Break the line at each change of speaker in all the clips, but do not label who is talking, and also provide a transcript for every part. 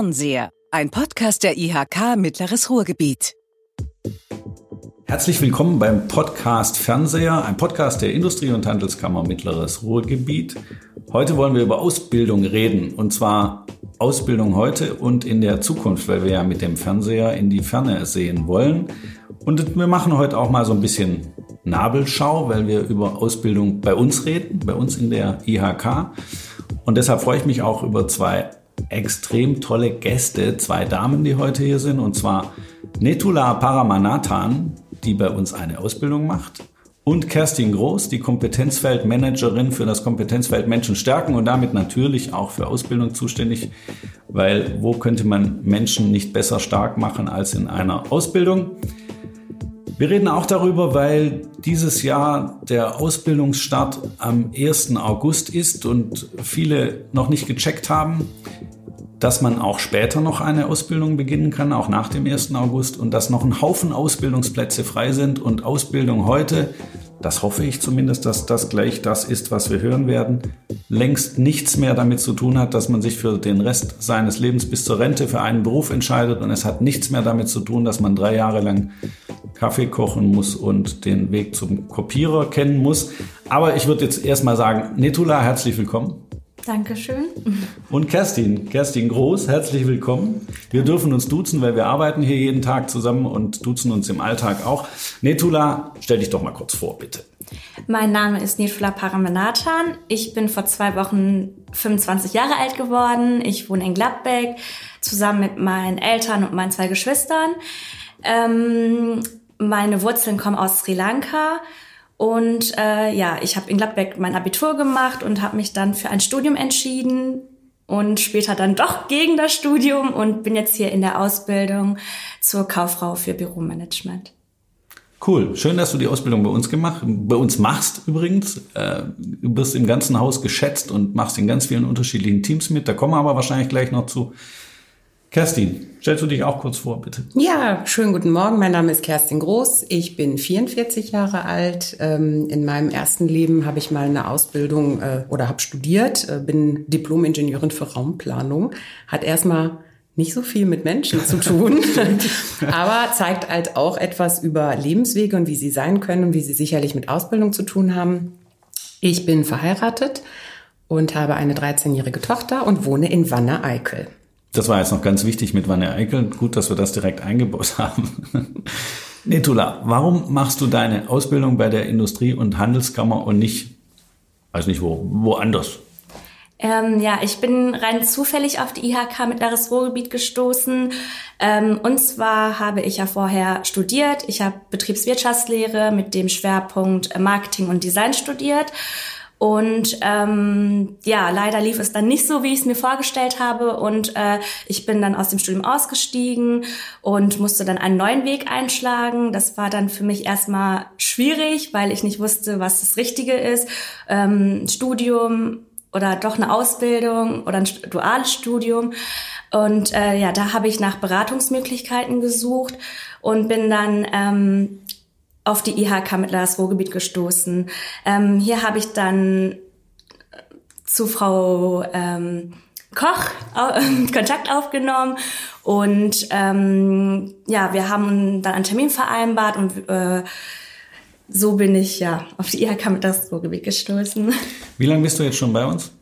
Fernseher, ein Podcast der IHK Mittleres Ruhrgebiet.
Herzlich willkommen beim Podcast Fernseher, ein Podcast der Industrie- und Handelskammer Mittleres Ruhrgebiet. Heute wollen wir über Ausbildung reden und zwar Ausbildung heute und in der Zukunft, weil wir ja mit dem Fernseher in die Ferne sehen wollen. Und wir machen heute auch mal so ein bisschen Nabelschau, weil wir über Ausbildung bei uns reden, bei uns in der IHK. Und deshalb freue ich mich auch über zwei extrem tolle Gäste, zwei Damen, die heute hier sind, und zwar Netula Paramanathan, die bei uns eine Ausbildung macht, und Kerstin Groß, die Kompetenzfeldmanagerin für das Kompetenzfeld Menschen stärken und damit natürlich auch für Ausbildung zuständig, weil wo könnte man Menschen nicht besser stark machen als in einer Ausbildung? Wir reden auch darüber, weil dieses Jahr der Ausbildungsstart am 1. August ist und viele noch nicht gecheckt haben, dass man auch später noch eine Ausbildung beginnen kann, auch nach dem 1. August und dass noch ein Haufen Ausbildungsplätze frei sind und Ausbildung heute das hoffe ich zumindest, dass das gleich das ist, was wir hören werden, längst nichts mehr damit zu tun hat, dass man sich für den Rest seines Lebens bis zur Rente für einen Beruf entscheidet und es hat nichts mehr damit zu tun, dass man drei Jahre lang Kaffee kochen muss und den Weg zum Kopierer kennen muss. Aber ich würde jetzt erstmal sagen, Netula, herzlich willkommen.
Dankeschön.
Und Kerstin, Kerstin Groß, herzlich willkommen. Wir dürfen uns duzen, weil wir arbeiten hier jeden Tag zusammen und duzen uns im Alltag auch. Netula, stell dich doch mal kurz vor, bitte.
Mein Name ist Netula Paramenathan. Ich bin vor zwei Wochen 25 Jahre alt geworden. Ich wohne in Gladbeck zusammen mit meinen Eltern und meinen zwei Geschwistern. Ähm, meine Wurzeln kommen aus Sri Lanka. Und äh, ja, ich habe in Gladbeck mein Abitur gemacht und habe mich dann für ein Studium entschieden und später dann doch gegen das Studium und bin jetzt hier in der Ausbildung zur Kauffrau für Büromanagement.
Cool, schön, dass du die Ausbildung bei uns gemacht, bei uns machst übrigens. Äh, du bist im ganzen Haus geschätzt und machst in ganz vielen unterschiedlichen Teams mit. Da kommen wir aber wahrscheinlich gleich noch zu. Kerstin, stellst du dich auch kurz vor, bitte?
Ja, schönen guten Morgen. Mein Name ist Kerstin Groß. Ich bin 44 Jahre alt. Ähm, in meinem ersten Leben habe ich mal eine Ausbildung äh, oder habe studiert, äh, bin Diplom-Ingenieurin für Raumplanung. Hat erstmal nicht so viel mit Menschen zu tun, aber zeigt halt auch etwas über Lebenswege und wie sie sein können und wie sie sicherlich mit Ausbildung zu tun haben. Ich bin verheiratet und habe eine 13-jährige Tochter und wohne in Wanne-Eickel.
Das war jetzt noch ganz wichtig mit Wanne Eickel. Gut, dass wir das direkt eingebaut haben. Netula, warum machst du deine Ausbildung bei der Industrie- und Handelskammer und nicht, weiß nicht wo, woanders?
Ähm, ja, ich bin rein zufällig auf die IHK Mittleres Ruhrgebiet gestoßen. Ähm, und zwar habe ich ja vorher studiert. Ich habe Betriebswirtschaftslehre mit dem Schwerpunkt Marketing und Design studiert und ähm, ja, leider lief es dann nicht so, wie ich es mir vorgestellt habe. Und äh, ich bin dann aus dem Studium ausgestiegen und musste dann einen neuen Weg einschlagen. Das war dann für mich erstmal schwierig, weil ich nicht wusste, was das Richtige ist. Ähm, Studium oder doch eine Ausbildung oder ein duales Studium. Und äh, ja, da habe ich nach Beratungsmöglichkeiten gesucht und bin dann ähm, auf die IHK Mittleres Ruhrgebiet gestoßen. Ähm, hier habe ich dann zu Frau ähm, Koch äh, Kontakt aufgenommen und ähm, ja, wir haben dann einen Termin vereinbart und äh, so bin ich ja auf die IHK Mittleres Ruhrgebiet gestoßen.
Wie lange bist du jetzt schon bei uns?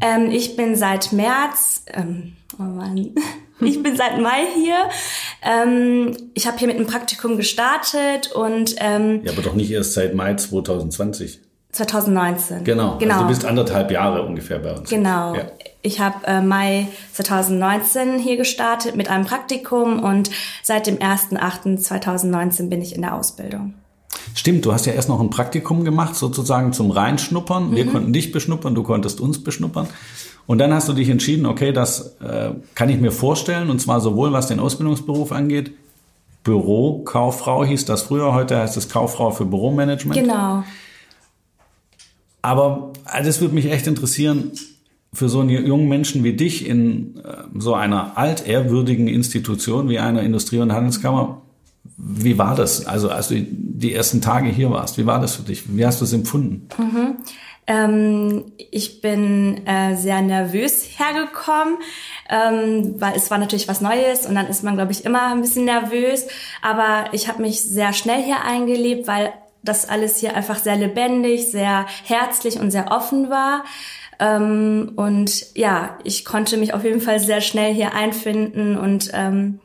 Ähm, ich bin seit März, ähm, oh Mann, ich bin seit Mai hier. Ähm, ich habe hier mit einem Praktikum gestartet und ähm,
ja, aber doch nicht erst seit Mai 2020.
2019.
Genau. genau. Also du bist anderthalb Jahre ungefähr bei uns.
Genau. Ja. Ich habe äh, Mai 2019 hier gestartet mit einem Praktikum und seit dem 1.8.2019 bin ich in der Ausbildung.
Stimmt, du hast ja erst noch ein Praktikum gemacht, sozusagen zum Reinschnuppern. Mhm. Wir konnten dich beschnuppern, du konntest uns beschnuppern. Und dann hast du dich entschieden, okay, das äh, kann ich mir vorstellen, und zwar sowohl was den Ausbildungsberuf angeht, Bürokauffrau hieß das früher, heute heißt es Kauffrau für Büromanagement.
Genau.
Aber äh, das würde mich echt interessieren, für so einen jungen Menschen wie dich in äh, so einer altehrwürdigen Institution wie einer Industrie- und Handelskammer, wie war das? Also als du die ersten Tage hier warst, wie war das für dich? Wie hast du es empfunden?
Mhm. Ähm, ich bin äh, sehr nervös hergekommen, ähm, weil es war natürlich was Neues und dann ist man, glaube ich, immer ein bisschen nervös. Aber ich habe mich sehr schnell hier eingelebt, weil das alles hier einfach sehr lebendig, sehr herzlich und sehr offen war. Ähm, und ja, ich konnte mich auf jeden Fall sehr schnell hier einfinden und ähm,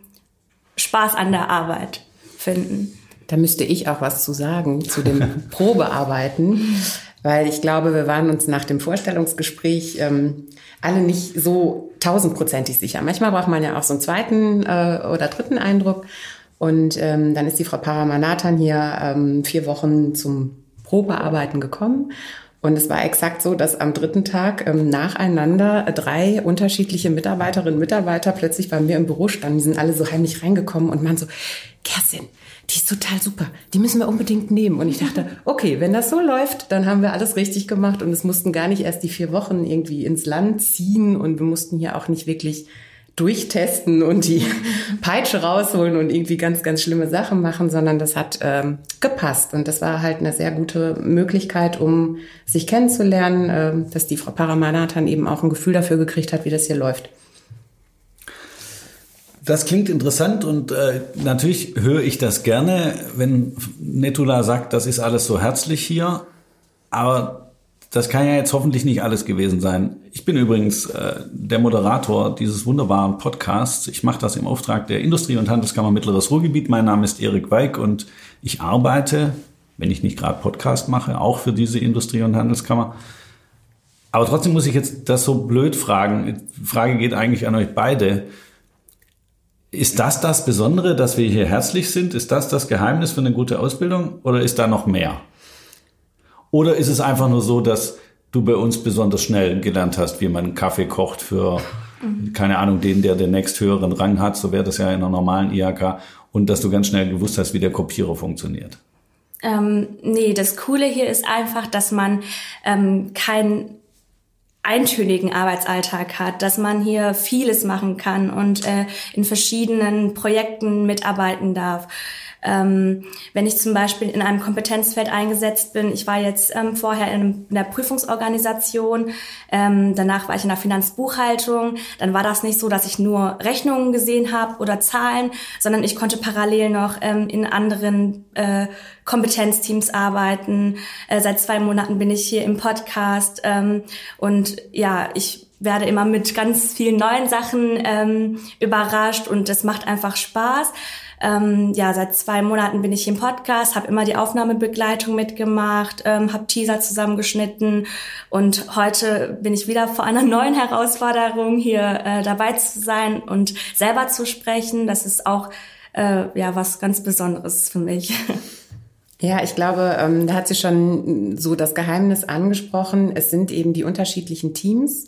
Spaß an der Arbeit finden.
Da müsste ich auch was zu sagen zu dem Probearbeiten, weil ich glaube, wir waren uns nach dem Vorstellungsgespräch ähm, alle nicht so tausendprozentig sicher. Manchmal braucht man ja auch so einen zweiten äh, oder dritten Eindruck. Und ähm, dann ist die Frau Paramanathan hier ähm, vier Wochen zum Probearbeiten gekommen. Und es war exakt so, dass am dritten Tag ähm, nacheinander drei unterschiedliche Mitarbeiterinnen und Mitarbeiter plötzlich bei mir im Büro standen. Die sind alle so heimlich reingekommen und man so, Kerstin, die ist total super, die müssen wir unbedingt nehmen. Und ich dachte, okay, wenn das so läuft, dann haben wir alles richtig gemacht und es mussten gar nicht erst die vier Wochen irgendwie ins Land ziehen und wir mussten hier auch nicht wirklich durchtesten und die Peitsche rausholen und irgendwie ganz, ganz schlimme Sachen machen, sondern das hat ähm, gepasst. Und das war halt eine sehr gute Möglichkeit, um sich kennenzulernen, äh, dass die Frau Paramanathan eben auch ein Gefühl dafür gekriegt hat, wie das hier läuft.
Das klingt interessant und äh, natürlich höre ich das gerne, wenn Netula sagt, das ist alles so herzlich hier. Aber das kann ja jetzt hoffentlich nicht alles gewesen sein. Ich bin übrigens äh, der Moderator dieses wunderbaren Podcasts. Ich mache das im Auftrag der Industrie- und Handelskammer Mittleres Ruhrgebiet. Mein Name ist Erik Weig und ich arbeite, wenn ich nicht gerade Podcast mache, auch für diese Industrie- und Handelskammer. Aber trotzdem muss ich jetzt das so blöd fragen. Die Frage geht eigentlich an euch beide. Ist das das Besondere, dass wir hier herzlich sind? Ist das das Geheimnis für eine gute Ausbildung oder ist da noch mehr? Oder ist es einfach nur so, dass du bei uns besonders schnell gelernt hast, wie man Kaffee kocht für, keine Ahnung, den, der den nächsthöheren Rang hat, so wäre das ja in einer normalen IHK, und dass du ganz schnell gewusst hast, wie der Kopierer funktioniert?
Ähm, nee, das Coole hier ist einfach, dass man ähm, keinen eintönigen Arbeitsalltag hat, dass man hier vieles machen kann und äh, in verschiedenen Projekten mitarbeiten darf. Ähm, wenn ich zum Beispiel in einem Kompetenzfeld eingesetzt bin, ich war jetzt ähm, vorher in, in, der Prüfungsorganisation, ähm, danach war ich in der Finanzbuchhaltung, dann war das nicht so, dass ich nur Rechnungen gesehen habe oder Zahlen, sondern ich konnte parallel noch ähm, in anderen äh, Kompetenzteams arbeiten. Äh, seit zwei Monaten bin ich hier im Podcast ähm, und ja, ich werde immer mit ganz vielen neuen Sachen ähm, überrascht und es macht einfach Spaß. Ähm, ja, seit zwei Monaten bin ich im Podcast, habe immer die Aufnahmebegleitung mitgemacht, ähm, habe Teaser zusammengeschnitten und heute bin ich wieder vor einer neuen Herausforderung, hier äh, dabei zu sein und selber zu sprechen. Das ist auch äh, ja was ganz Besonderes für mich.
Ja, ich glaube, ähm, da hat sie schon so das Geheimnis angesprochen. Es sind eben die unterschiedlichen Teams.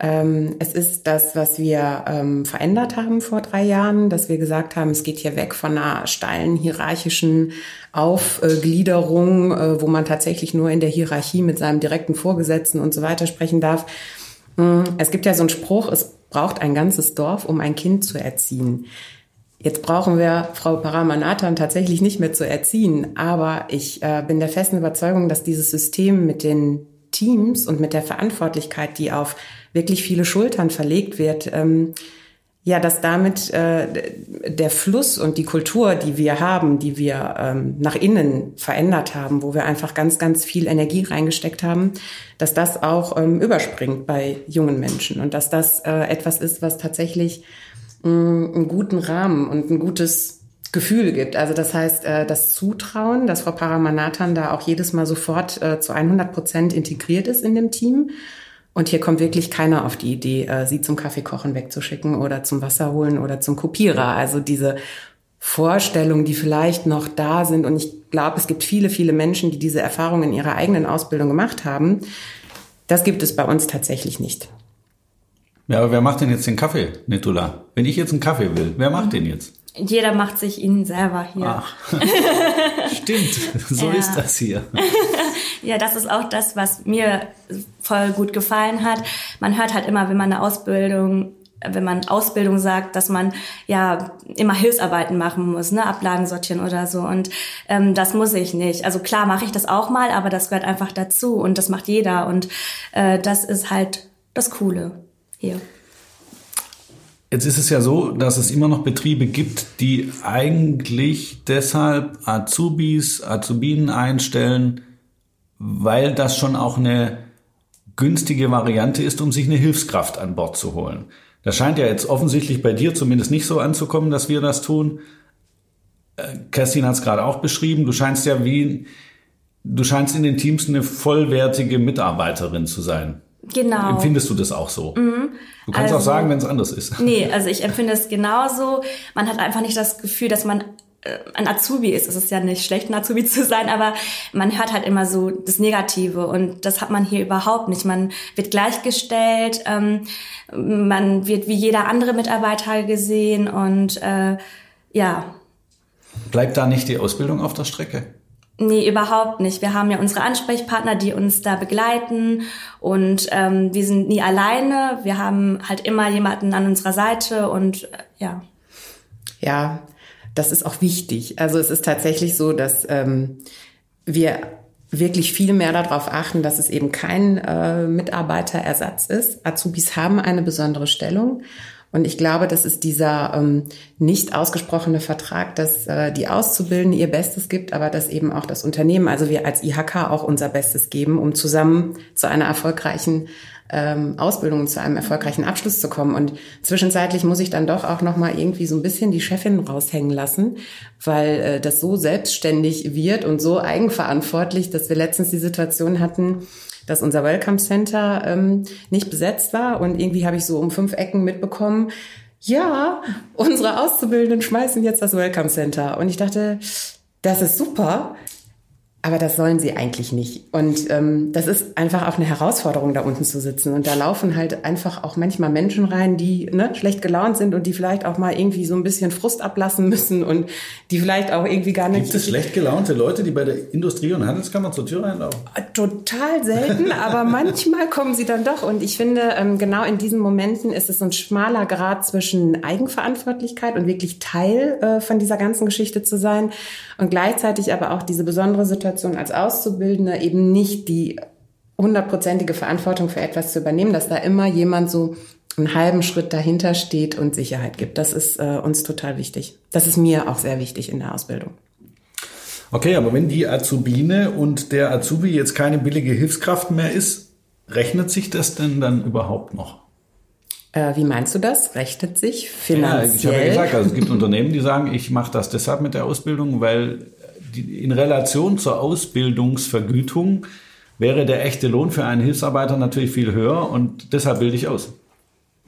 Ähm, es ist das, was wir ähm, verändert haben vor drei Jahren, dass wir gesagt haben, es geht hier weg von einer steilen hierarchischen Aufgliederung, äh, wo man tatsächlich nur in der Hierarchie mit seinem direkten Vorgesetzten und so weiter sprechen darf. Mm, es gibt ja so einen Spruch, es braucht ein ganzes Dorf, um ein Kind zu erziehen. Jetzt brauchen wir Frau Paramanathan tatsächlich nicht mehr zu erziehen, aber ich äh, bin der festen Überzeugung, dass dieses System mit den Teams und mit der Verantwortlichkeit, die auf wirklich viele Schultern verlegt wird, ähm, ja, dass damit äh, der Fluss und die Kultur, die wir haben, die wir ähm, nach innen verändert haben, wo wir einfach ganz, ganz viel Energie reingesteckt haben, dass das auch ähm, überspringt bei jungen Menschen und dass das äh, etwas ist, was tatsächlich mh, mm, einen guten Rahmen und ein gutes Gefühl gibt. Also das heißt, äh, das Zutrauen, dass Frau Paramanathan da auch jedes Mal sofort äh, zu 100 Prozent integriert ist in dem Team und hier kommt wirklich keiner auf die Idee, äh, sie zum Kaffeekochen wegzuschicken oder zum Wasser holen oder zum Kopierer. Also diese Vorstellungen, die vielleicht noch da sind. Und ich glaube, es gibt viele, viele Menschen, die diese Erfahrung in ihrer eigenen Ausbildung gemacht haben. Das gibt es bei uns tatsächlich nicht.
Ja, aber wer macht denn jetzt den Kaffee, Netula? Wenn ich jetzt einen Kaffee will, wer macht den jetzt?
Jeder macht sich ihn selber hier. Ach.
Stimmt, so ja. ist das hier.
ja, das ist auch das, was mir voll gut gefallen hat. Man hört halt immer, wenn man eine Ausbildung wenn man Ausbildung sagt, dass man ja immer Hilfsarbeiten machen muss, ne, Ablagen sortieren oder so. Und ähm, das muss ich nicht. Also klar mache ich das auch mal, aber das gehört einfach dazu und das macht jeder. Und äh, das ist halt das Coole hier.
Jetzt ist es ja so, dass es immer noch Betriebe gibt, die eigentlich deshalb Azubis, Azubinen einstellen, weil das schon auch eine günstige Variante ist, um sich eine Hilfskraft an Bord zu holen. Das scheint ja jetzt offensichtlich bei dir zumindest nicht so anzukommen, dass wir das tun. Äh, Kerstin hat es gerade auch beschrieben. Du scheinst ja wie, du scheinst in den Teams eine vollwertige Mitarbeiterin zu sein.
Genau.
Empfindest du das auch so? Mhm. Du kannst also, auch sagen, wenn es anders ist.
Nee, also ich empfinde es genauso. Man hat einfach nicht das Gefühl, dass man äh, ein Azubi ist. Es ist ja nicht schlecht, ein Azubi zu sein, aber man hört halt immer so das Negative und das hat man hier überhaupt nicht. Man wird gleichgestellt, ähm, man wird wie jeder andere Mitarbeiter gesehen und äh, ja.
Bleibt da nicht die Ausbildung auf der Strecke?
Nee, überhaupt nicht. Wir haben ja unsere Ansprechpartner, die uns da begleiten und ähm, wir sind nie alleine. Wir haben halt immer jemanden an unserer Seite und äh, ja.
Ja, das ist auch wichtig. Also es ist tatsächlich so, dass ähm, wir wirklich viel mehr darauf achten, dass es eben kein äh, Mitarbeiterersatz ist. Azubis haben eine besondere Stellung. Und ich glaube, das ist dieser ähm, nicht ausgesprochene Vertrag, dass äh, die Auszubildende ihr Bestes gibt, aber dass eben auch das Unternehmen, also wir als IHK auch unser Bestes geben, um zusammen zu einer erfolgreichen ähm, Ausbildung zu einem erfolgreichen Abschluss zu kommen. Und zwischenzeitlich muss ich dann doch auch noch mal irgendwie so ein bisschen die Chefin raushängen lassen, weil äh, das so selbstständig wird und so eigenverantwortlich, dass wir letztens die Situation hatten, dass unser Welcome Center ähm, nicht besetzt war und irgendwie habe ich so um fünf Ecken mitbekommen, ja, unsere Auszubildenden schmeißen jetzt das Welcome Center. Und ich dachte, das ist super. Aber das sollen sie eigentlich nicht. Und ähm, das ist einfach auch eine Herausforderung, da unten zu sitzen. Und da laufen halt einfach auch manchmal Menschen rein, die ne, schlecht gelaunt sind und die vielleicht auch mal irgendwie so ein bisschen Frust ablassen müssen und die vielleicht auch irgendwie gar nicht.
Gibt es schlecht gelaunte Leute, die bei der Industrie- und Handelskammer zur Tür reinlaufen?
Total selten, aber manchmal kommen sie dann doch. Und ich finde, ähm, genau in diesen Momenten ist es so ein schmaler Grad zwischen Eigenverantwortlichkeit und wirklich Teil äh, von dieser ganzen Geschichte zu sein und gleichzeitig aber auch diese besondere Situation als Auszubildender eben nicht die hundertprozentige Verantwortung für etwas zu übernehmen, dass da immer jemand so einen halben Schritt dahinter steht und Sicherheit gibt. Das ist äh, uns total wichtig. Das ist mir auch sehr wichtig in der Ausbildung.
Okay, aber wenn die Azubine und der Azubi jetzt keine billige Hilfskraft mehr ist, rechnet sich das denn dann überhaupt noch?
Äh, wie meinst du das? Rechnet sich finanziell?
Ja, ich habe ja gesagt, also es gibt Unternehmen, die sagen, ich mache das deshalb mit der Ausbildung, weil in Relation zur Ausbildungsvergütung wäre der echte Lohn für einen Hilfsarbeiter natürlich viel höher und deshalb bilde ich aus.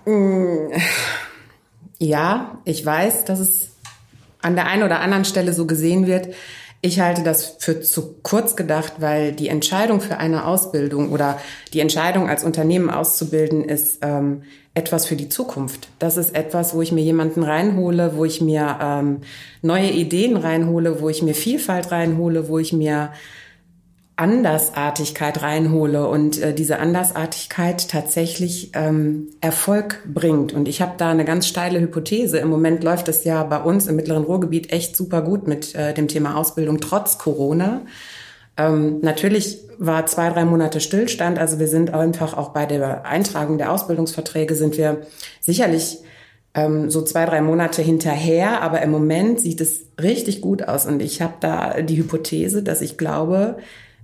Mm, ja, ich weiß, dass es an der einen oder anderen Stelle so gesehen wird. Ich halte das für zu kurz gedacht, weil die Entscheidung für eine Ausbildung oder die Entscheidung als Unternehmen auszubilden ist ähm, etwas für die Zukunft. Das ist etwas, wo ich mir jemanden reinhole, wo ich mir ähm, neue Ideen reinhole, wo ich mir Vielfalt reinhole, wo ich mir Andersartigkeit reinhole und äh, diese Andersartigkeit tatsächlich ähm, Erfolg bringt. Und ich habe da eine ganz steile Hypothese. Im Moment läuft es ja bei uns im Mittleren Ruhrgebiet echt super gut mit äh, dem Thema Ausbildung trotz Corona. Ähm, natürlich war zwei, drei Monate Stillstand. Also wir sind einfach auch bei der Eintragung der Ausbildungsverträge sind wir sicherlich ähm, so zwei, drei Monate hinterher. Aber im Moment sieht es richtig gut aus. Und ich habe da die Hypothese, dass ich glaube,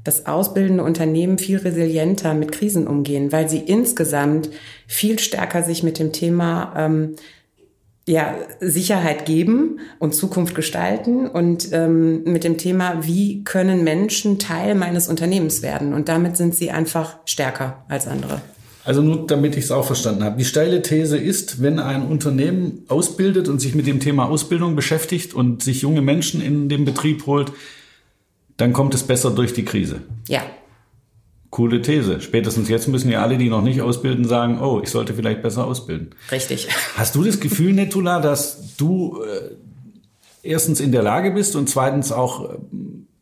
dass ausbildende Unternehmen viel resilienter mit Krisen umgehen, weil sie insgesamt viel stärker sich mit dem Thema ähm, ja, Sicherheit geben und Zukunft gestalten und ähm, mit dem Thema, wie können Menschen Teil meines Unternehmens werden. Und damit sind sie einfach stärker als andere.
Also nur damit ich es auch verstanden habe. Die steile These ist, wenn ein Unternehmen ausbildet und sich mit dem Thema Ausbildung beschäftigt und sich junge Menschen in den Betrieb holt, dann kommt es besser durch die Krise.
Ja.
Coole These. Spätestens jetzt müssen ja alle, die noch nicht ausbilden, sagen, oh, ich sollte vielleicht besser ausbilden.
Richtig.
Hast du das Gefühl, Netula, dass du äh, erstens in der Lage bist und zweitens auch äh,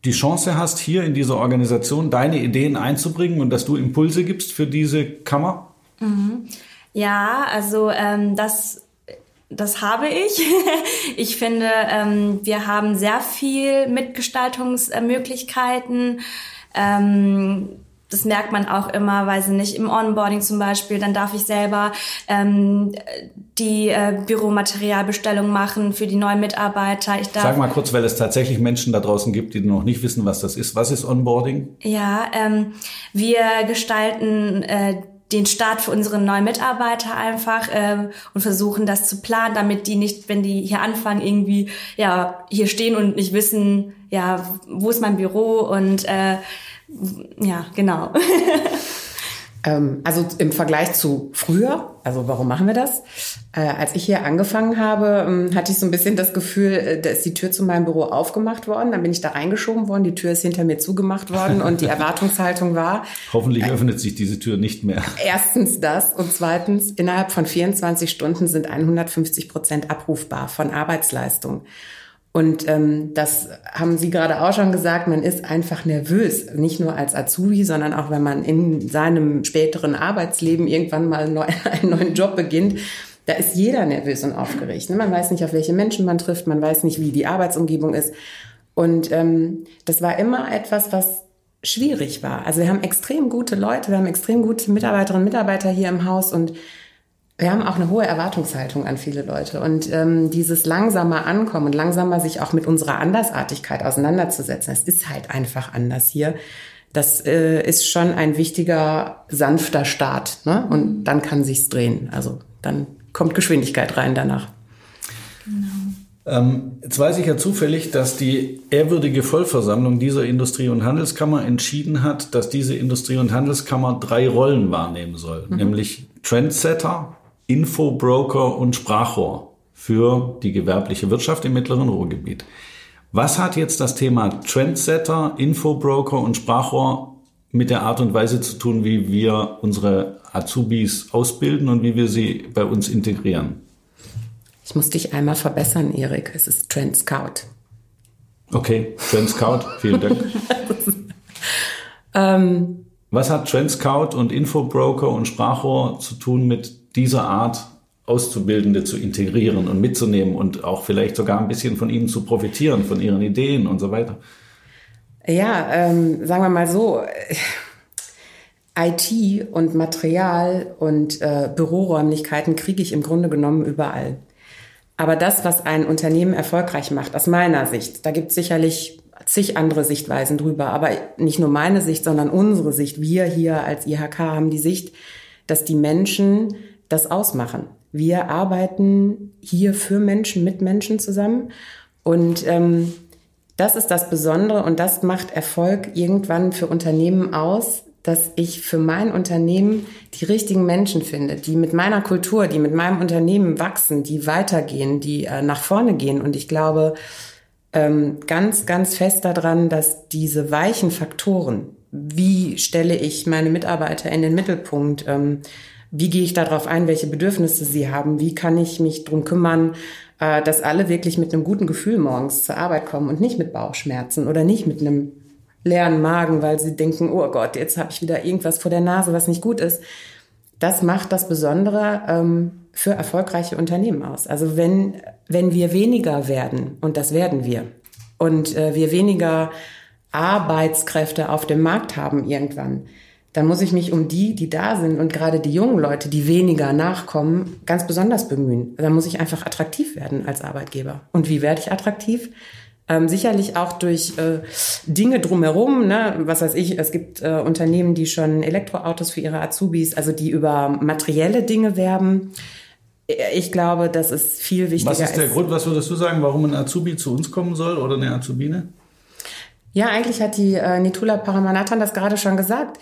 die Chance hast, hier in dieser Organisation deine Ideen einzubringen und dass du Impulse gibst für diese Kammer?
Mhm. Ja, also ähm, das das habe ich. Ich finde, ähm, wir haben sehr viel Mitgestaltungsmöglichkeiten. Ähm, das merkt man auch immer, weil sie nicht im Onboarding zum Beispiel, dann darf ich selber ähm, die äh, Büromaterialbestellung machen für die neuen Mitarbeiter. Ich darf,
Sag mal kurz, weil es tatsächlich Menschen da draußen gibt, die noch nicht wissen, was das ist. Was ist Onboarding?
Ja, ähm, wir gestalten äh, den Start für unsere neuen Mitarbeiter einfach ähm, und versuchen das zu planen, damit die nicht, wenn die hier anfangen, irgendwie ja hier stehen und nicht wissen, ja wo ist mein Büro und äh, ja genau.
Ähm, also im Vergleich zu früher, also warum machen wir das? Äh, als ich hier angefangen habe, ähm, hatte ich so ein bisschen das Gefühl, äh, da ist die Tür zu meinem Büro aufgemacht worden, dann bin ich da reingeschoben worden, die Tür ist hinter mir zugemacht worden und die Erwartungshaltung war.
Hoffentlich öffnet sich diese Tür nicht mehr.
Erstens das und zweitens, innerhalb von 24 Stunden sind 150 Prozent abrufbar von Arbeitsleistung. Und ähm, das haben Sie gerade auch schon gesagt, man ist einfach nervös, nicht nur als Azubi, sondern auch wenn man in seinem späteren Arbeitsleben irgendwann mal einen neuen Job beginnt. Da ist jeder nervös und aufgeregt. Ne? Man weiß nicht, auf welche Menschen man trifft, man weiß nicht, wie die Arbeitsumgebung ist. Und ähm, das war immer etwas, was schwierig war. Also wir haben extrem gute Leute, wir haben extrem gute Mitarbeiterinnen und Mitarbeiter hier im Haus und wir haben auch eine hohe Erwartungshaltung an viele Leute. Und ähm, dieses langsamer Ankommen und langsamer sich auch mit unserer Andersartigkeit auseinanderzusetzen, es ist halt einfach anders hier. Das äh, ist schon ein wichtiger, sanfter Start. Ne? Und dann kann sich's drehen. Also dann kommt Geschwindigkeit rein danach.
Genau. Ähm, jetzt weiß ich ja zufällig, dass die ehrwürdige Vollversammlung dieser Industrie- und Handelskammer entschieden hat, dass diese Industrie- und Handelskammer drei Rollen wahrnehmen soll, mhm. nämlich Trendsetter, Infobroker und Sprachrohr für die gewerbliche Wirtschaft im mittleren Ruhrgebiet. Was hat jetzt das Thema Trendsetter, Infobroker und Sprachrohr mit der Art und Weise zu tun, wie wir unsere Azubis ausbilden und wie wir sie bei uns integrieren?
Ich muss dich einmal verbessern, Erik. Es ist Trend Scout.
Okay, Trend Scout, vielen Dank. ähm, Was hat Trend Scout und Infobroker und Sprachrohr zu tun mit dieser Art Auszubildende zu integrieren und mitzunehmen und auch vielleicht sogar ein bisschen von ihnen zu profitieren, von ihren Ideen und so weiter?
Ja, ähm, sagen wir mal so, IT und Material und äh, Büroräumlichkeiten kriege ich im Grunde genommen überall. Aber das, was ein Unternehmen erfolgreich macht, aus meiner Sicht, da gibt es sicherlich zig andere Sichtweisen drüber, aber nicht nur meine Sicht, sondern unsere Sicht. Wir hier als IHK haben die Sicht, dass die Menschen das ausmachen. Wir arbeiten hier für Menschen, mit Menschen zusammen. Und ähm, das ist das Besondere und das macht Erfolg irgendwann für Unternehmen aus, dass ich für mein Unternehmen die richtigen Menschen finde, die mit meiner Kultur, die mit meinem Unternehmen wachsen, die weitergehen, die äh, nach vorne gehen. Und ich glaube ähm, ganz, ganz fest daran, dass diese weichen Faktoren, wie stelle ich meine Mitarbeiter in den Mittelpunkt, ähm, wie gehe ich darauf ein, welche Bedürfnisse sie haben, wie kann ich mich drum kümmern, äh, dass alle wirklich mit einem guten Gefühl morgens zur Arbeit kommen und nicht mit Bauchschmerzen oder nicht mit einem leeren Magen, weil sie denken, oh Gott, jetzt habe ich wieder irgendwas vor der Nase, was nicht gut ist. Das macht das Besondere ähm, für erfolgreiche Unternehmen aus. Also wenn, wenn wir weniger werden, und das werden wir, und äh, wir weniger Arbeitskräfte auf dem Markt haben irgendwann, dann muss ich mich um die, die da sind und gerade die jungen Leute, die weniger nachkommen, ganz besonders bemühen. Da muss ich einfach attraktiv werden als Arbeitgeber. Und wie werde ich attraktiv? Ähm, sicherlich auch durch äh, Dinge drumherum, ne? was weiß ich, es gibt äh, Unternehmen, die schon Elektroautos für ihre Azubis, also die über materielle Dinge werben. Ich glaube, das ist viel wichtiger.
Was ist der Grund, was würdest du sagen, warum ein Azubi zu uns kommen soll oder eine Azubine?
Ja, eigentlich hat die äh, Nitula Paramanathan das gerade schon gesagt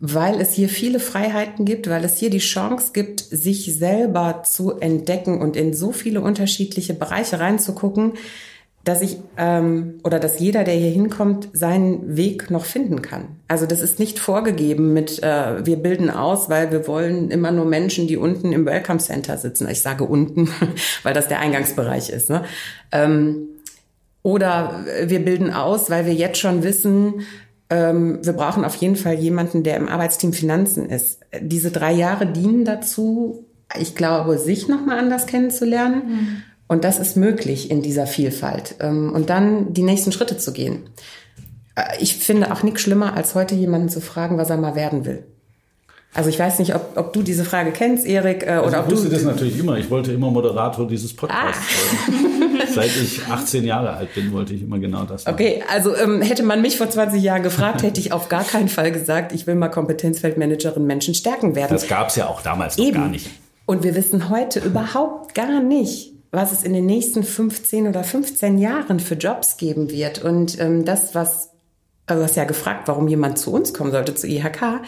weil es hier viele Freiheiten gibt, weil es hier die Chance gibt, sich selber zu entdecken und in so viele unterschiedliche Bereiche reinzugucken, dass ich ähm, oder dass jeder, der hier hinkommt, seinen Weg noch finden kann. Also das ist nicht vorgegeben mit äh, wir bilden aus, weil wir wollen immer nur Menschen, die unten im Welcome Center sitzen. Ich sage unten, weil das der Eingangsbereich ist. Ne? Ähm, oder wir bilden aus, weil wir jetzt schon wissen, wir brauchen auf jeden Fall jemanden, der im Arbeitsteam Finanzen ist. Diese drei Jahre dienen dazu, ich glaube, sich nochmal anders kennenzulernen. Mhm. Und das ist möglich in dieser Vielfalt. Ähm, und dann die nächsten Schritte zu gehen. Äh, ich finde auch nichts schlimmer, als heute jemanden zu fragen, was er mal werden will. Also ich weiß nicht, ob, ob du diese Frage kennst, Erik, äh, also oder ob
du. Ich wusste
das
natürlich immer. Ich wollte immer Moderator dieses Podcasts ah. Seit ich 18 Jahre alt bin, wollte ich immer genau das
machen. Okay, also ähm, hätte man mich vor 20 Jahren gefragt, hätte ich auf gar keinen Fall gesagt, ich will mal Kompetenzfeldmanagerin Menschen stärken werden.
Das gab es ja auch damals noch gar nicht.
Und wir wissen heute überhaupt gar nicht, was es in den nächsten 15 oder 15 Jahren für Jobs geben wird. Und ähm, das, was, also du hast ja gefragt, warum jemand zu uns kommen sollte, zu IHK,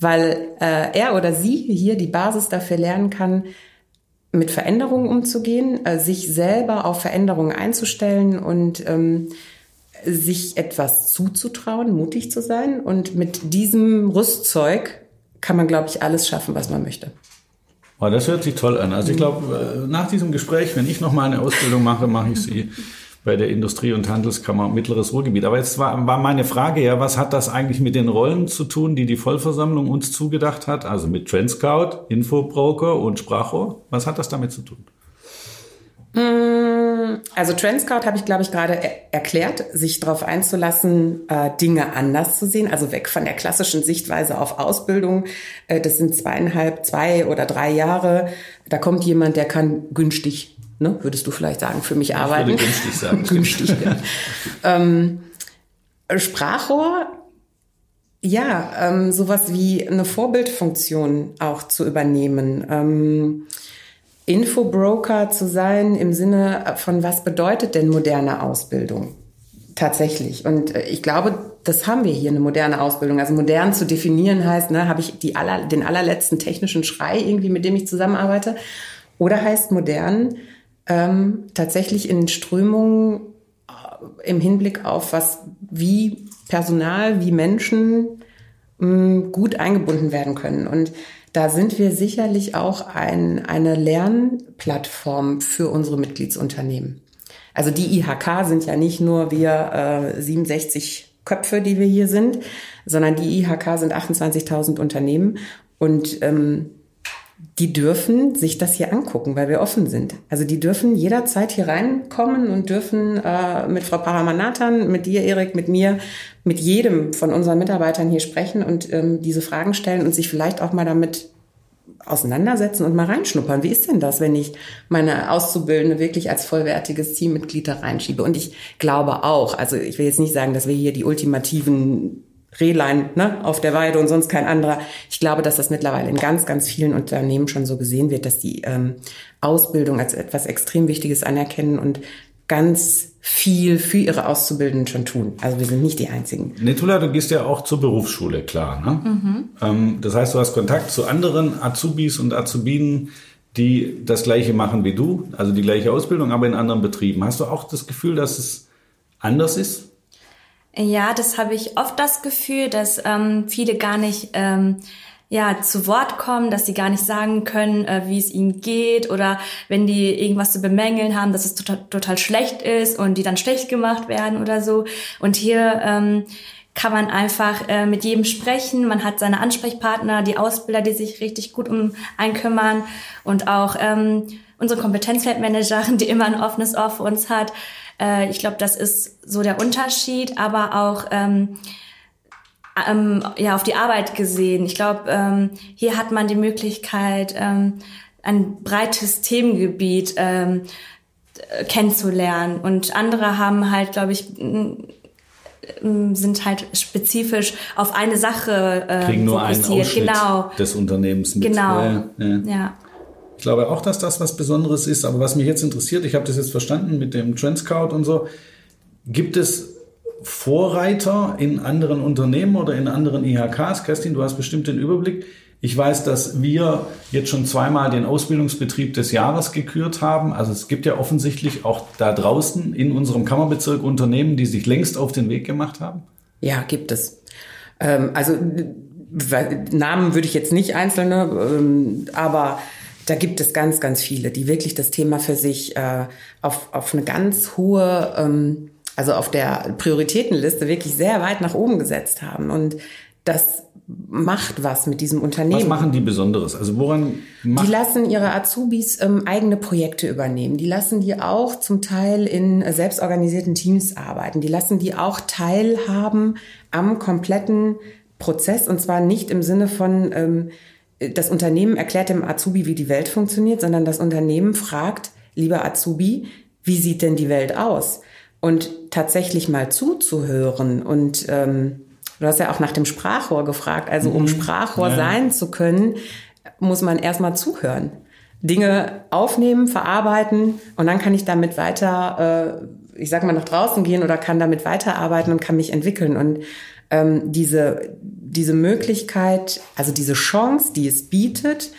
weil äh, er oder sie hier die Basis dafür lernen kann, mit Veränderungen umzugehen, äh, sich selber auf Veränderungen einzustellen und ähm, sich etwas zuzutrauen, mutig zu sein. Und mit diesem Rüstzeug kann man, glaube ich, alles schaffen, was man möchte.
Oh, das hört sich toll an. Also ich glaube, äh, nach diesem Gespräch, wenn ich noch mal eine Ausbildung mache, mache ich sie bei der Industrie- und Handelskammer Mittleres Ruhrgebiet. Aber jetzt war, war meine Frage ja, was hat das eigentlich mit den Rollen zu tun, die die Vollversammlung uns zugedacht hat? Also mit Trendscout, Infobroker und Sprachrohr. Was hat das damit zu tun?
Mm, also Trendscout habe ich, glaube ich, gerade er erklärt, sich darauf einzulassen, äh, Dinge anders zu sehen, also weg von der klassischen Sichtweise auf Ausbildung. Äh, das sind zweieinhalb, zwei oder drei Jahre. Da kommt jemand, der kann günstig, ne, würdest du vielleicht sagen, für mich arbeiten.
Ich würde günstig sagen.
günstig, ja. ähm, Sprachrohr ja, ähm, sowas wie eine Vorbildfunktion auch zu übernehmen. Ähm, Infobroker zu sein im Sinne von, was bedeutet denn moderne Ausbildung? Tatsächlich. Und äh, ich glaube, das haben wir hier, eine moderne Ausbildung. Also modern zu definieren heißt, ne, habe ich die aller, den allerletzten technischen Schrei irgendwie, mit dem ich zusammenarbeite? Oder heißt modern ähm, tatsächlich in Strömungen äh, im Hinblick auf was, wie Personal, wie Menschen mh, mm, gut eingebunden werden können. Und da sind wir sicherlich auch ein, eine Lernplattform für unsere Mitgliedsunternehmen. Also die IHK sind ja nicht nur wir äh, 67 Köpfe, die wir hier sind, sondern die IHK sind 28.000 Unternehmen und ähm, die dürfen sich das hier angucken, weil wir offen sind. Also die dürfen jederzeit hier reinkommen und dürfen äh, mit Frau Paramanathan, mit dir, Erik, mit mir, mit jedem von unseren Mitarbeitern hier sprechen und ähm, diese Fragen stellen und sich vielleicht auch mal damit auseinandersetzen und mal reinschnuppern. Wie ist denn das, wenn ich meine Auszubildende wirklich als vollwertiges Teammitglied da reinschiebe? Und ich glaube auch, also ich will jetzt nicht sagen, dass wir hier die ultimativen Rehlein ne, auf der Weide und sonst kein anderer. Ich glaube, dass das mittlerweile in ganz, ganz vielen Unternehmen schon so gesehen wird, dass die ähm, Ausbildung als etwas extrem Wichtiges anerkennen und ganz viel für ihre Auszubildenden schon tun. Also wir sind nicht die Einzigen.
Netula, du gehst ja auch zur Berufsschule, klar. Ne? Mhm. Ähm, das heißt, du hast Kontakt zu anderen Azubis und Azubinen, die das Gleiche machen wie du, also die gleiche Ausbildung, aber in anderen Betrieben. Hast du auch das Gefühl, dass es anders ist?
Ja, das habe ich oft das Gefühl, dass ähm, viele gar nicht ähm, ja zu Wort kommen, dass sie gar nicht sagen können, äh, wie es ihnen geht oder wenn die irgendwas zu bemängeln haben, dass es total, total schlecht ist und die dann schlecht gemacht werden oder so. Und hier ähm, kann man einfach äh, mit jedem sprechen. Man hat seine Ansprechpartner, die Ausbilder, die sich richtig gut um einen kümmern und auch ähm, unsere Kompetenzfeldmanagerin, die immer ein offenes Ohr für uns hat. Äh, ich glaube, das ist so der Unterschied, aber auch ähm, ähm, ja auf die Arbeit gesehen. Ich glaube, ähm, hier hat man die Möglichkeit, ähm, ein breites Themengebiet ähm, kennenzulernen und andere haben halt, glaube ich, sind halt spezifisch auf eine Sache
äh, Kriegen nur einen Ausschnitt genau. des Unternehmens mit.
Genau. Ja, ja. ja.
Ich glaube auch, dass das was Besonderes ist. Aber was mich jetzt interessiert, ich habe das jetzt verstanden mit dem Trendscout und so. Gibt es Vorreiter in anderen Unternehmen oder in anderen IHKs? Kerstin, du hast bestimmt den Überblick. Ich weiß, dass wir jetzt schon zweimal den Ausbildungsbetrieb des Jahres gekürt haben. Also es gibt ja offensichtlich auch da draußen in unserem Kammerbezirk Unternehmen, die sich längst auf den Weg gemacht haben.
Ja, gibt es. Ähm, also Namen würde ich jetzt nicht einzelne, ähm, aber da gibt es ganz, ganz viele, die wirklich das Thema für sich äh, auf, auf eine ganz hohe, ähm, also auf der Prioritätenliste wirklich sehr weit nach oben gesetzt haben. Und das macht was mit diesem Unternehmen.
Was machen die Besonderes? Also woran macht
Die lassen ihre Azubis ähm, eigene Projekte übernehmen. Die lassen die auch zum Teil in selbstorganisierten Teams arbeiten. Die lassen die auch teilhaben am kompletten Prozess und zwar nicht im Sinne von ähm, das Unternehmen erklärt dem Azubi, wie die Welt funktioniert, sondern das Unternehmen fragt, lieber Azubi, wie sieht denn die Welt aus? Und tatsächlich mal zuzuhören und ähm, Du hast ja auch nach dem Sprachrohr gefragt. Also um mhm. Sprachrohr ja. sein zu können, muss man erstmal zuhören. Dinge aufnehmen, verarbeiten und dann kann ich damit weiter, äh, ich sag mal, nach draußen gehen oder kann damit weiterarbeiten und kann mich entwickeln. Und ähm, diese, diese Möglichkeit, also diese Chance, die es bietet,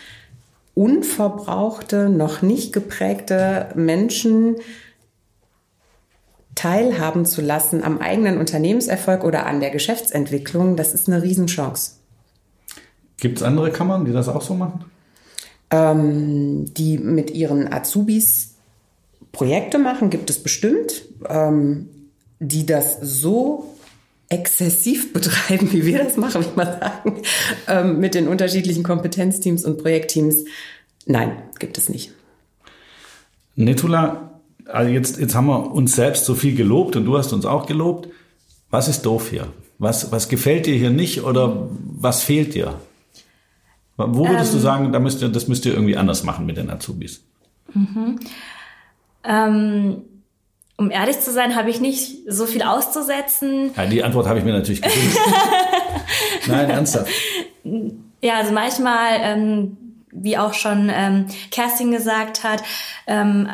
unverbrauchte, noch nicht geprägte Menschen teilhaben zu lassen am eigenen Unternehmenserfolg oder an der Geschäftsentwicklung, das ist eine Riesenchance.
Gibt es andere Kammern, die das auch so machen?
Ähm, die mit ihren Azubis Projekte machen, gibt es bestimmt, ähm, die das so exzessiv betreiben, wie wir das machen, wie man sagen, ähm, mit den unterschiedlichen Kompetenzteams und Projektteams. Nein, gibt es nicht.
Netula, also jetzt, jetzt haben wir uns selbst so viel gelobt und du hast uns auch gelobt. Was ist doof hier? Was, was gefällt dir hier nicht oder was fehlt dir? Wo würdest ähm, du sagen, da müsst ihr, das müsst ihr irgendwie anders machen mit den Azubis? Mhm.
Ähm, um ehrlich zu sein, habe ich nicht so viel auszusetzen.
Ja, die Antwort habe ich mir natürlich gewünscht. Nein, ernsthaft.
Ja, also manchmal, ähm, wie auch schon ähm, Kerstin gesagt hat, ähm,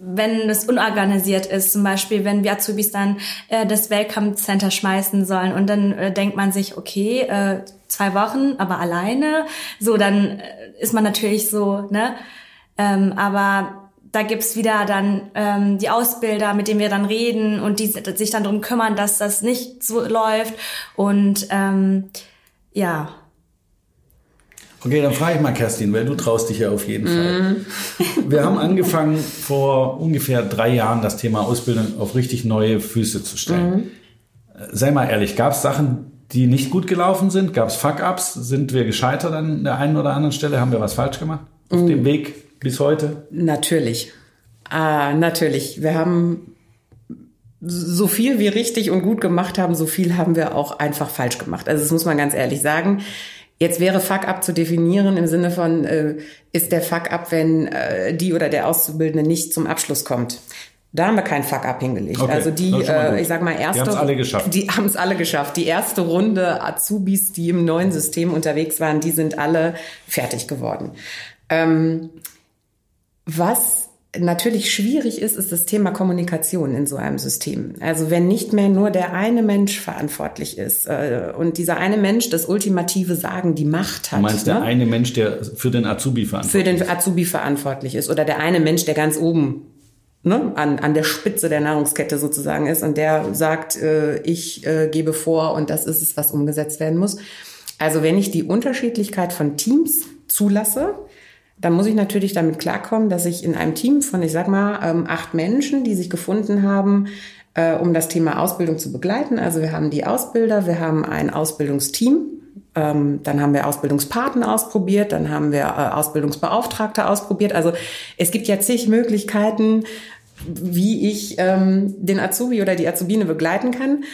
wenn es unorganisiert ist, zum Beispiel, wenn wir Azubis dann äh, das Welcome Center schmeißen sollen und dann äh, denkt man sich, okay, äh, zwei Wochen, aber alleine, so dann äh, ist man natürlich so, ne? Ähm, aber da gibt's wieder dann ähm, die Ausbilder, mit denen wir dann reden und die sich dann drum kümmern, dass das nicht so läuft und ähm, ja,
Okay, dann frage ich mal Kerstin, weil du traust dich ja auf jeden Fall. Mm. Wir haben angefangen vor ungefähr drei Jahren das Thema Ausbildung auf richtig neue Füße zu stellen. Mm. Sei mal ehrlich, gab es Sachen, die nicht gut gelaufen sind? Gab es Fuck-ups? Sind wir gescheitert an der einen oder anderen Stelle? Haben wir was falsch gemacht auf mm. dem Weg bis heute?
Natürlich. Ah, natürlich. Wir haben so viel wir richtig und gut gemacht haben, so viel haben wir auch einfach falsch gemacht. Also das muss man ganz ehrlich sagen. Jetzt wäre Fuck-up zu definieren im Sinne von, äh, ist der Fuck-up, wenn äh, die oder der Auszubildende nicht zum Abschluss kommt. Da haben wir keinen Fuck-up hingelegt. Okay, also die, äh, ich sag mal, erste. Die haben es
alle geschafft.
Die haben es alle geschafft. Die erste Runde Azubis, die im neuen System unterwegs waren, die sind alle fertig geworden. Ähm, was natürlich schwierig ist, ist das Thema Kommunikation in so einem System. Also wenn nicht mehr nur der eine Mensch verantwortlich ist äh, und dieser eine Mensch das ultimative Sagen, die Macht hat.
Du meinst ne? der eine Mensch, der für den Azubi verantwortlich
ist? Für den Azubi verantwortlich ist oder der eine Mensch, der ganz oben ne, an, an der Spitze der Nahrungskette sozusagen ist und der sagt, äh, ich äh, gebe vor und das ist es, was umgesetzt werden muss. Also wenn ich die Unterschiedlichkeit von Teams zulasse, dann muss ich natürlich damit klarkommen, dass ich in einem Team von, ich sag mal, ähm, acht Menschen, die sich gefunden haben, äh, um das Thema Ausbildung zu begleiten. Also wir haben die Ausbilder, wir haben ein Ausbildungsteam, ähm, dann haben wir Ausbildungspartner ausprobiert, dann haben wir äh, Ausbildungsbeauftragte ausprobiert. Also es gibt ja zig Möglichkeiten, wie ich ähm, den Azubi oder die Azubine begleiten kann.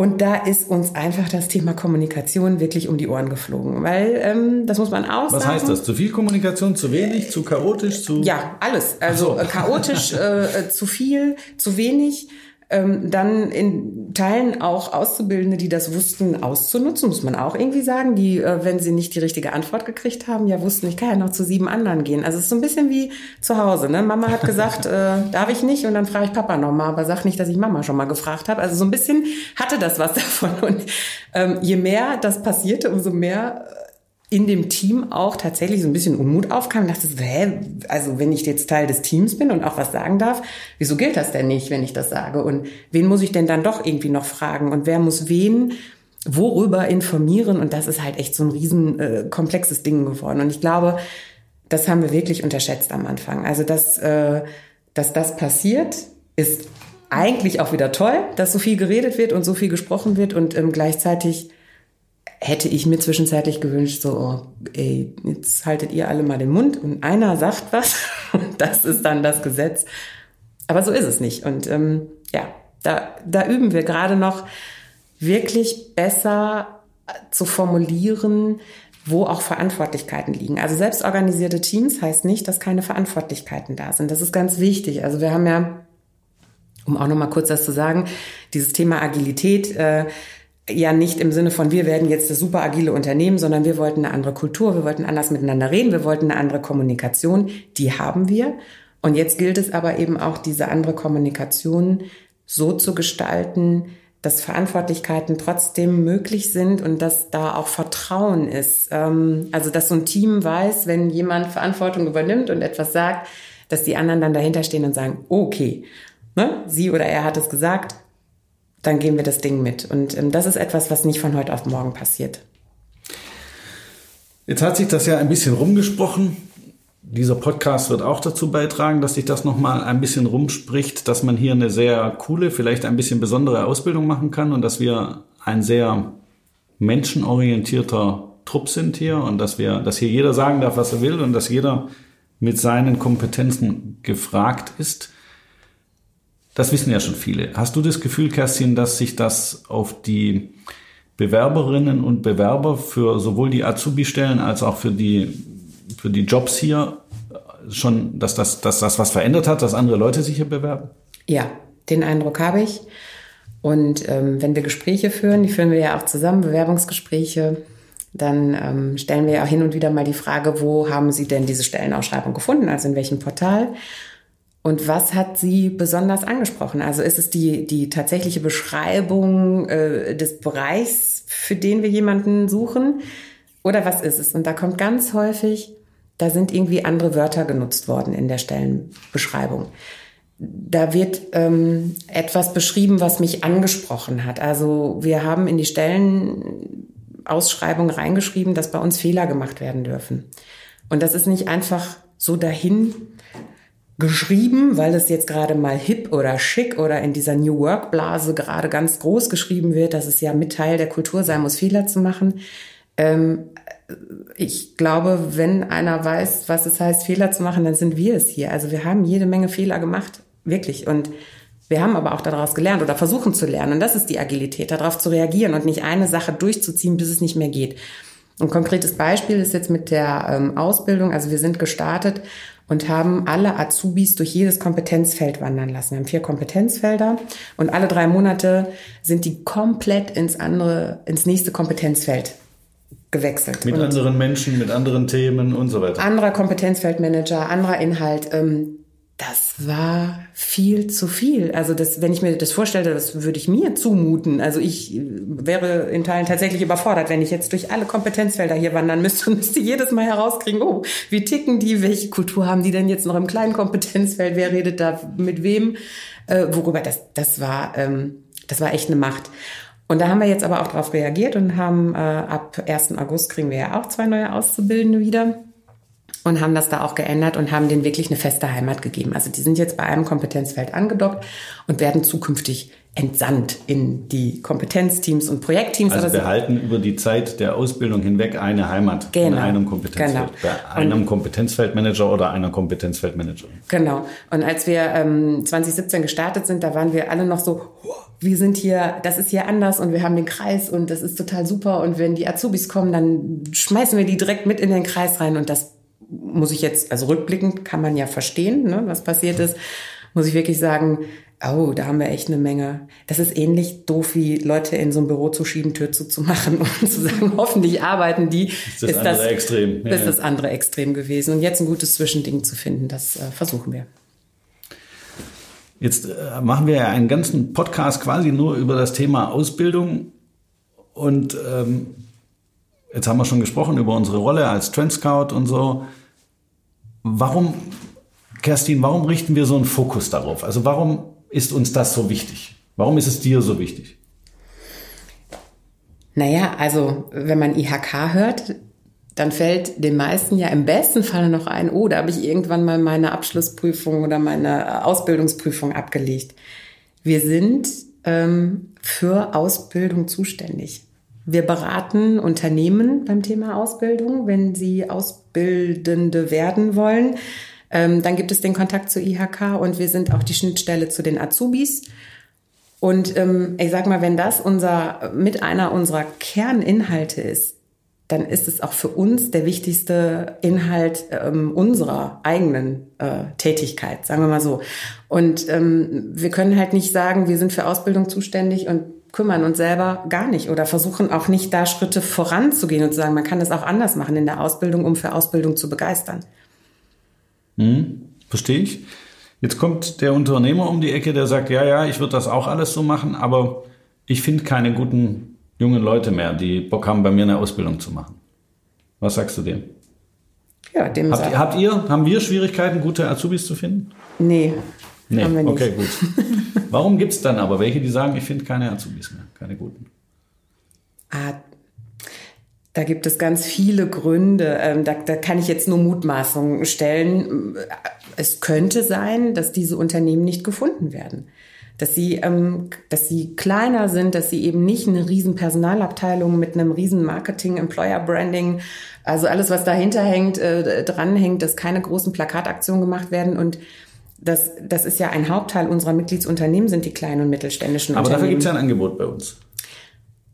Und da ist uns einfach das Thema Kommunikation wirklich um die Ohren geflogen, weil ähm, das muss man auch
Was
sagen.
heißt das? Zu viel Kommunikation, zu wenig, zu chaotisch, zu
ja alles. Also so. chaotisch, äh, äh, zu viel, zu wenig ähm, dann in Teilen auch Auszubildende, die das wussten, auszunutzen, muss man auch irgendwie sagen, die, äh, wenn sie nicht die richtige Antwort gekriegt haben, ja wussten, ich kann ja noch zu sieben anderen gehen. Also es ist so ein bisschen wie zu Hause. Ne? Mama hat gesagt, äh, darf ich nicht? Und dann frage ich Papa nochmal, aber sag nicht, dass ich Mama schon mal gefragt habe. Also so ein bisschen hatte das was davon. Und ähm, je mehr das passierte, umso mehr in dem Team auch tatsächlich so ein bisschen Unmut aufkam. Dachte so, hä, also wenn ich jetzt Teil des Teams bin und auch was sagen darf, wieso gilt das denn nicht, wenn ich das sage? Und wen muss ich denn dann doch irgendwie noch fragen? Und wer muss wen worüber informieren? Und das ist halt echt so ein riesen äh, komplexes Ding geworden. Und ich glaube, das haben wir wirklich unterschätzt am Anfang. Also dass, äh, dass das passiert, ist eigentlich auch wieder toll, dass so viel geredet wird und so viel gesprochen wird und ähm, gleichzeitig hätte ich mir zwischenzeitlich gewünscht, so, oh, ey, jetzt haltet ihr alle mal den Mund und einer sagt was und das ist dann das Gesetz. Aber so ist es nicht. Und ähm, ja, da, da üben wir gerade noch wirklich besser zu formulieren, wo auch Verantwortlichkeiten liegen. Also selbstorganisierte Teams heißt nicht, dass keine Verantwortlichkeiten da sind. Das ist ganz wichtig. Also wir haben ja, um auch noch mal kurz das zu sagen, dieses Thema Agilität äh, ja nicht im Sinne von, wir werden jetzt das super agile Unternehmen, sondern wir wollten eine andere Kultur, wir wollten anders miteinander reden, wir wollten eine andere Kommunikation. Die haben wir. Und jetzt gilt es aber eben auch, diese andere Kommunikation so zu gestalten, dass Verantwortlichkeiten trotzdem möglich sind und dass da auch Vertrauen ist. Ähm, also dass so ein Team weiß, wenn jemand Verantwortung übernimmt und etwas sagt, dass die anderen dann dahinter stehen und sagen, okay, ne, sie oder er hat es gesagt, dann gehen wir das Ding mit. Und ähm, das ist etwas, was nicht von heute auf morgen passiert.
Jetzt hat sich das ja ein bisschen rumgesprochen dieser Podcast wird auch dazu beitragen, dass sich das nochmal ein bisschen rumspricht, dass man hier eine sehr coole, vielleicht ein bisschen besondere Ausbildung machen kann und dass wir ein sehr menschenorientierter Trupp sind hier und dass wir, dass hier jeder sagen darf, was er will und dass jeder mit seinen Kompetenzen gefragt ist. Das wissen ja schon viele. Hast du das Gefühl, Kerstin, dass sich das auf die Bewerberinnen und Bewerber für sowohl die Azubi-Stellen als auch für die für die Jobs hier schon, dass das, dass das was verändert hat, dass andere Leute sich hier bewerben?
Ja, den Eindruck habe ich. Und ähm, wenn wir Gespräche führen, die führen wir ja auch zusammen, Bewerbungsgespräche, dann ähm, stellen wir ja auch hin und wieder mal die Frage, wo haben Sie denn diese Stellenausschreibung gefunden, also in welchem Portal? Und was hat Sie besonders angesprochen? Also ist es die, die tatsächliche Beschreibung äh, des Bereichs, für den wir jemanden suchen? Oder was ist es? Und da kommt ganz häufig da sind irgendwie andere Wörter genutzt worden in der Stellenbeschreibung. Da wird ähm, etwas beschrieben, was mich angesprochen hat. Also wir haben in die Stellenausschreibung reingeschrieben, dass bei uns Fehler gemacht werden dürfen. Und das ist nicht einfach so dahin geschrieben, weil es jetzt gerade mal hip oder schick oder in dieser New Work Blase gerade ganz groß geschrieben wird, dass es ja mit Teil der Kultur sein muss, Fehler zu machen. Ähm, ich glaube, wenn einer weiß, was es heißt, Fehler zu machen, dann sind wir es hier. Also wir haben jede Menge Fehler gemacht, wirklich. Und wir haben aber auch daraus gelernt oder versuchen zu lernen. Und das ist die Agilität, darauf zu reagieren und nicht eine Sache durchzuziehen, bis es nicht mehr geht. Ein konkretes Beispiel ist jetzt mit der ähm, Ausbildung. Also wir sind gestartet und haben alle Azubis durch jedes Kompetenzfeld wandern lassen. Wir haben vier Kompetenzfelder und alle drei Monate sind die komplett ins andere, ins nächste Kompetenzfeld gewechselt.
Mit und anderen Menschen, mit anderen Themen und so weiter.
Anderer Kompetenzfeldmanager, anderer Inhalt. Ähm, das war viel zu viel. Also das, wenn ich mir das vorstelle, das würde ich mir zumuten. Also ich äh, wäre in Teilen tatsächlich überfordert, wenn ich jetzt durch alle Kompetenzfelder hier wandern müsste und müsste jedes Mal herauskriegen, oh, wie ticken die, welche Kultur haben die denn jetzt noch im kleinen Kompetenzfeld, wer redet da mit wem, äh, worüber das, das war, ähm, das war echt eine Macht. Und da haben wir jetzt aber auch darauf reagiert und haben äh, ab 1. August kriegen wir ja auch zwei neue Auszubildende wieder und haben das da auch geändert und haben denen wirklich eine feste Heimat gegeben. Also die sind jetzt bei einem Kompetenzfeld angedockt und werden zukünftig entsandt in die Kompetenzteams und Projektteams.
Also wir halten über die Zeit der Ausbildung hinweg eine Heimat genau. in einem Kompetenzfeld. Genau. Bei einem und, Kompetenzfeldmanager oder einer Kompetenzfeldmanagerin.
Genau. Und als wir ähm, 2017 gestartet sind, da waren wir alle noch so, wir sind hier, das ist hier anders und wir haben den Kreis und das ist total super. Und wenn die Azubis kommen, dann schmeißen wir die direkt mit in den Kreis rein und das muss ich jetzt, also rückblickend kann man ja verstehen, ne, was passiert ist, muss ich wirklich sagen, oh, da haben wir echt eine Menge. Das ist ähnlich doof, wie Leute in so ein Büro zu schieben, Tür zuzumachen und zu sagen, hoffentlich arbeiten die.
Ist das ist andere das, Extrem.
Ja, ist das andere Extrem gewesen. Und jetzt ein gutes Zwischending zu finden, das äh, versuchen wir.
Jetzt äh, machen wir ja einen ganzen Podcast quasi nur über das Thema Ausbildung. Und ähm, jetzt haben wir schon gesprochen über unsere Rolle als Trend Scout und so. Warum, Kerstin, warum richten wir so einen Fokus darauf? Also warum ist uns das so wichtig? Warum ist es dir so wichtig?
Naja, also wenn man IHK hört, dann fällt den meisten ja im besten Falle noch ein, oh, da habe ich irgendwann mal meine Abschlussprüfung oder meine Ausbildungsprüfung abgelegt. Wir sind ähm, für Ausbildung zuständig. Wir beraten Unternehmen beim Thema Ausbildung, wenn sie Ausbildende werden wollen. Ähm, dann gibt es den Kontakt zur IHK und wir sind auch die Schnittstelle zu den Azubis. Und ähm, ich sag mal, wenn das unser mit einer unserer Kerninhalte ist, dann ist es auch für uns der wichtigste Inhalt ähm, unserer eigenen äh, Tätigkeit, sagen wir mal so. Und ähm, wir können halt nicht sagen, wir sind für Ausbildung zuständig und kümmern uns selber gar nicht oder versuchen auch nicht da Schritte voranzugehen und zu sagen, man kann das auch anders machen in der Ausbildung, um für Ausbildung zu begeistern.
Hm, verstehe ich. Jetzt kommt der Unternehmer um die Ecke, der sagt, ja, ja, ich würde das auch alles so machen, aber ich finde keine guten jungen Leute mehr, die Bock haben, bei mir eine Ausbildung zu machen. Was sagst du dem?
Ja, dem
habt, ihr, habt ihr, haben wir Schwierigkeiten, gute Azubis zu finden?
Nee.
Nee, haben wir nicht. okay, gut. Warum gibt es dann aber welche, die sagen, ich finde keine Azubis mehr, keine guten?
Ah, da gibt es ganz viele Gründe. Ähm, da, da kann ich jetzt nur Mutmaßungen stellen. Es könnte sein, dass diese Unternehmen nicht gefunden werden dass sie, ähm, dass sie kleiner sind, dass sie eben nicht eine riesen Personalabteilung mit einem riesen Marketing, Employer Branding, also alles, was dahinter hängt, äh, dranhängt, dass keine großen Plakataktionen gemacht werden und das, das ist ja ein Hauptteil unserer Mitgliedsunternehmen, sind die kleinen und mittelständischen
Aber
Unternehmen.
dafür gibt es ja ein Angebot bei uns.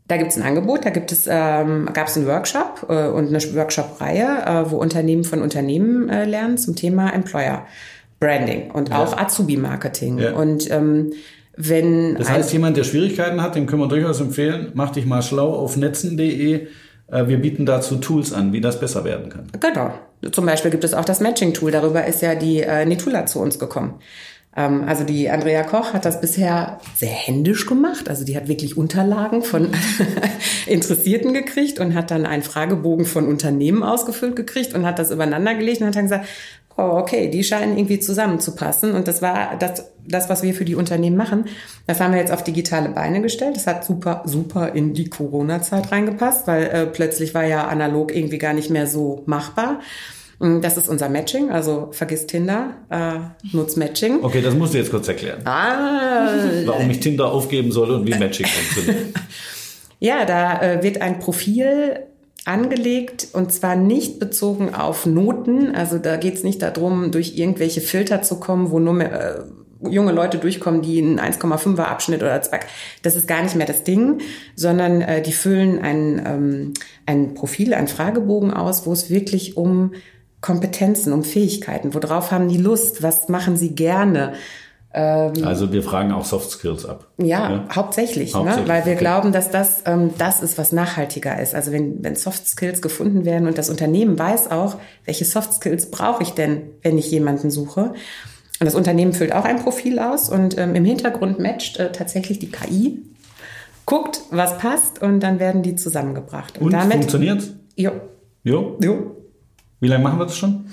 Da gibt es ein Angebot, da gibt es, ähm, gab es einen Workshop äh, und eine Workshop-Reihe, äh, wo Unternehmen von Unternehmen äh, lernen zum Thema Employer Branding und ja. auch Azubi-Marketing. Ja. Und ähm, wenn
das heißt, jemand, der Schwierigkeiten hat, dem können wir durchaus empfehlen, mach dich mal schlau auf netzen.de. Äh, wir bieten dazu Tools an, wie das besser werden kann.
Genau. Zum Beispiel gibt es auch das Matching-Tool. Darüber ist ja die äh, Netula zu uns gekommen. Ähm, also die Andrea Koch hat das bisher sehr händisch gemacht. Also die hat wirklich Unterlagen von Interessierten gekriegt und hat dann einen Fragebogen von Unternehmen ausgefüllt gekriegt und hat das übereinander gelegt und hat dann gesagt, oh, okay, die scheinen irgendwie zusammenzupassen. Und das war das, das, was wir für die Unternehmen machen. Das haben wir jetzt auf digitale Beine gestellt. Das hat super, super in die Corona-Zeit reingepasst, weil äh, plötzlich war ja analog irgendwie gar nicht mehr so machbar. Mm, das ist unser Matching, also vergiss Tinder, äh, nutz Matching.
Okay, das musst du jetzt kurz erklären. Ah, Warum ich Tinder aufgeben soll und wie Matching funktioniert.
ja, da äh, wird ein Profil angelegt und zwar nicht bezogen auf Noten. Also da geht es nicht darum, durch irgendwelche Filter zu kommen, wo nur mehr, äh, junge Leute durchkommen, die einen 1,5er Abschnitt oder zwei. Das ist gar nicht mehr das Ding, sondern äh, die füllen ein, ähm, ein Profil, ein Fragebogen aus, wo es wirklich um Kompetenzen, um Fähigkeiten, worauf haben die Lust, was machen sie gerne
also wir fragen auch Soft Skills ab.
Ja, ja? Hauptsächlich, hauptsächlich, ne? weil wir okay. glauben, dass das ähm, das ist, was nachhaltiger ist. Also wenn, wenn Soft Skills gefunden werden und das Unternehmen weiß auch, welche Soft Skills brauche ich denn, wenn ich jemanden suche. Und das Unternehmen füllt auch ein Profil aus und ähm, im Hintergrund matcht äh, tatsächlich die KI, guckt, was passt und dann werden die zusammengebracht.
Und, und damit funktioniert?
Jo.
Jo? Jo. Wie lange machen wir das schon?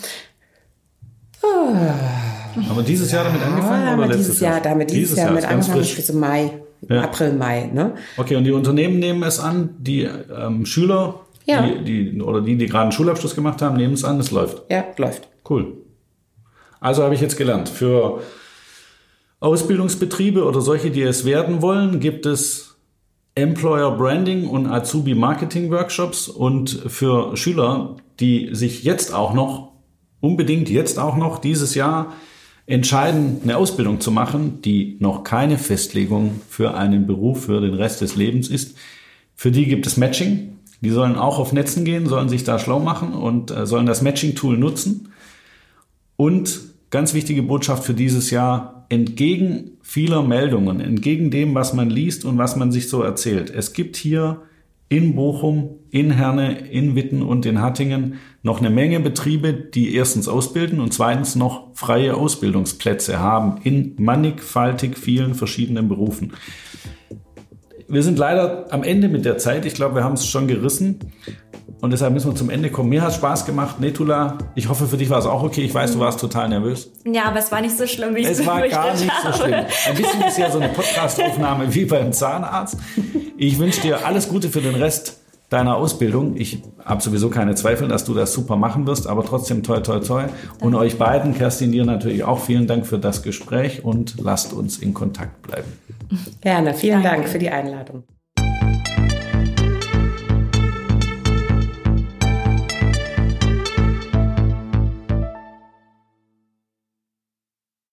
Ah. Aber dieses Jahr damit angefangen
ja, oder letztes dieses Jahr? Damit dieses, dieses Jahr, Jahr mit angefangen, so Mai, ja. April, Mai. Ne?
Okay, und die Unternehmen nehmen es an, die ähm, Schüler, ja. die, die, oder die, die gerade einen Schulabschluss gemacht haben, nehmen es an, es läuft.
Ja, läuft.
Cool. Also habe ich jetzt gelernt, für Ausbildungsbetriebe oder solche, die es werden wollen, gibt es Employer Branding und Azubi Marketing Workshops und für Schüler, die sich jetzt auch noch, unbedingt jetzt auch noch dieses Jahr entscheiden, eine Ausbildung zu machen, die noch keine Festlegung für einen Beruf für den Rest des Lebens ist. Für die gibt es Matching. Die sollen auch auf Netzen gehen, sollen sich da schlau machen und äh, sollen das Matching-Tool nutzen. Und ganz wichtige Botschaft für dieses Jahr, entgegen vieler Meldungen, entgegen dem, was man liest und was man sich so erzählt. Es gibt hier in Bochum, in Herne, in Witten und in Hattingen noch eine Menge Betriebe, die erstens ausbilden und zweitens noch freie Ausbildungsplätze haben in mannigfaltig vielen verschiedenen Berufen. Wir sind leider am Ende mit der Zeit. Ich glaube, wir haben es schon gerissen. Und deshalb müssen wir zum Ende kommen. Mir hat Spaß gemacht, Netula. Ich hoffe, für dich war es auch okay. Ich weiß, du warst total nervös.
Ja, aber es war nicht so schlimm, wie ich
es war gar nicht habe. so schlimm. Ein bisschen ist ja so eine Podcast-Aufnahme wie beim Zahnarzt. Ich wünsche dir alles Gute für den Rest deiner Ausbildung. Ich habe sowieso keine Zweifel, dass du das super machen wirst, aber trotzdem toi, toi, toi. Und euch beiden, Kerstin, dir natürlich auch vielen Dank für das Gespräch und lasst uns in Kontakt bleiben.
Gerne, vielen Danke. Dank für die Einladung.